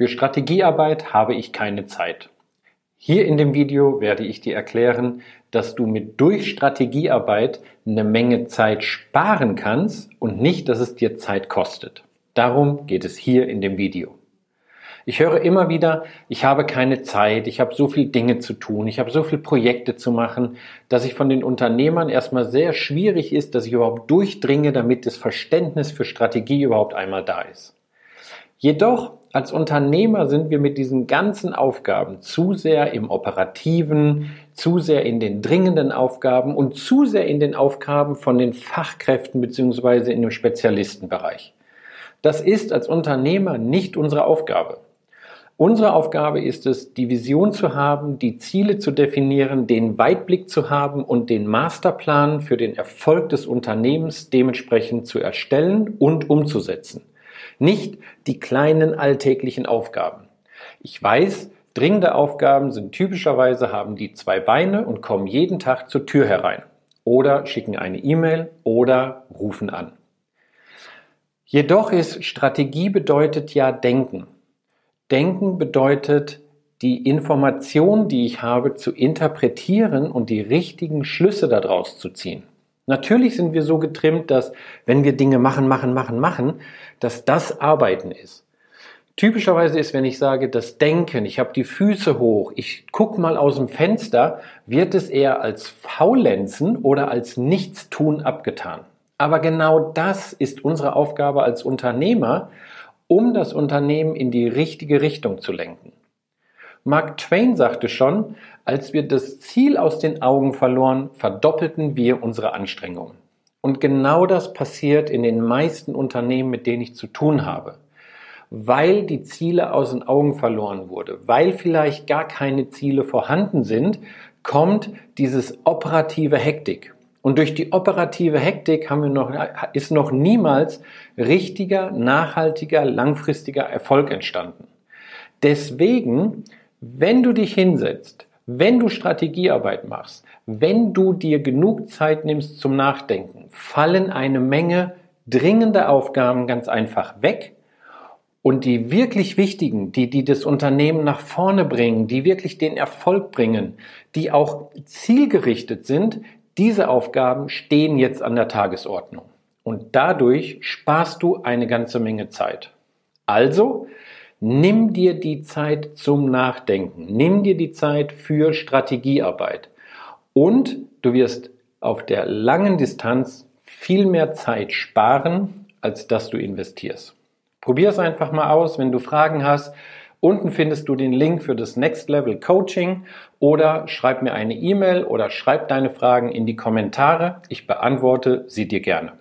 Für Strategiearbeit habe ich keine Zeit. Hier in dem Video werde ich dir erklären, dass du mit durch Strategiearbeit eine Menge Zeit sparen kannst und nicht, dass es dir Zeit kostet. Darum geht es hier in dem Video. Ich höre immer wieder, ich habe keine Zeit, ich habe so viele Dinge zu tun, ich habe so viele Projekte zu machen, dass ich von den Unternehmern erstmal sehr schwierig ist, dass ich überhaupt durchdringe, damit das Verständnis für Strategie überhaupt einmal da ist. Jedoch als Unternehmer sind wir mit diesen ganzen Aufgaben zu sehr im operativen, zu sehr in den dringenden Aufgaben und zu sehr in den Aufgaben von den Fachkräften beziehungsweise in dem Spezialistenbereich. Das ist als Unternehmer nicht unsere Aufgabe. Unsere Aufgabe ist es, die Vision zu haben, die Ziele zu definieren, den Weitblick zu haben und den Masterplan für den Erfolg des Unternehmens dementsprechend zu erstellen und umzusetzen. Nicht die kleinen alltäglichen Aufgaben. Ich weiß, dringende Aufgaben sind typischerweise haben die zwei Beine und kommen jeden Tag zur Tür herein oder schicken eine E-Mail oder rufen an. Jedoch ist Strategie bedeutet ja Denken. Denken bedeutet, die Information, die ich habe, zu interpretieren und die richtigen Schlüsse daraus zu ziehen. Natürlich sind wir so getrimmt, dass wenn wir Dinge machen, machen, machen, machen, dass das Arbeiten ist. Typischerweise ist, wenn ich sage, das Denken, ich habe die Füße hoch, ich guck mal aus dem Fenster, wird es eher als Faulenzen oder als Nichtstun abgetan. Aber genau das ist unsere Aufgabe als Unternehmer, um das Unternehmen in die richtige Richtung zu lenken. Mark Twain sagte schon, als wir das Ziel aus den Augen verloren, verdoppelten wir unsere Anstrengungen. Und genau das passiert in den meisten Unternehmen, mit denen ich zu tun habe. Weil die Ziele aus den Augen verloren wurde, weil vielleicht gar keine Ziele vorhanden sind, kommt dieses operative Hektik. Und durch die operative Hektik haben wir noch, ist noch niemals richtiger, nachhaltiger, langfristiger Erfolg entstanden. Deswegen, wenn du dich hinsetzt, wenn du Strategiearbeit machst, wenn du dir genug Zeit nimmst zum Nachdenken, fallen eine Menge dringende Aufgaben ganz einfach weg und die wirklich wichtigen, die, die das Unternehmen nach vorne bringen, die wirklich den Erfolg bringen, die auch zielgerichtet sind, diese Aufgaben stehen jetzt an der Tagesordnung. Und dadurch sparst du eine ganze Menge Zeit. Also, nimm dir die Zeit zum Nachdenken. Nimm dir die Zeit für Strategiearbeit. Und du wirst auf der langen Distanz viel mehr Zeit sparen, als dass du investierst. Probier es einfach mal aus. Wenn du Fragen hast, Unten findest du den Link für das Next Level Coaching oder schreib mir eine E-Mail oder schreib deine Fragen in die Kommentare. Ich beantworte sie dir gerne.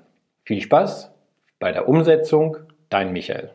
Viel Spaß bei der Umsetzung, dein Michael.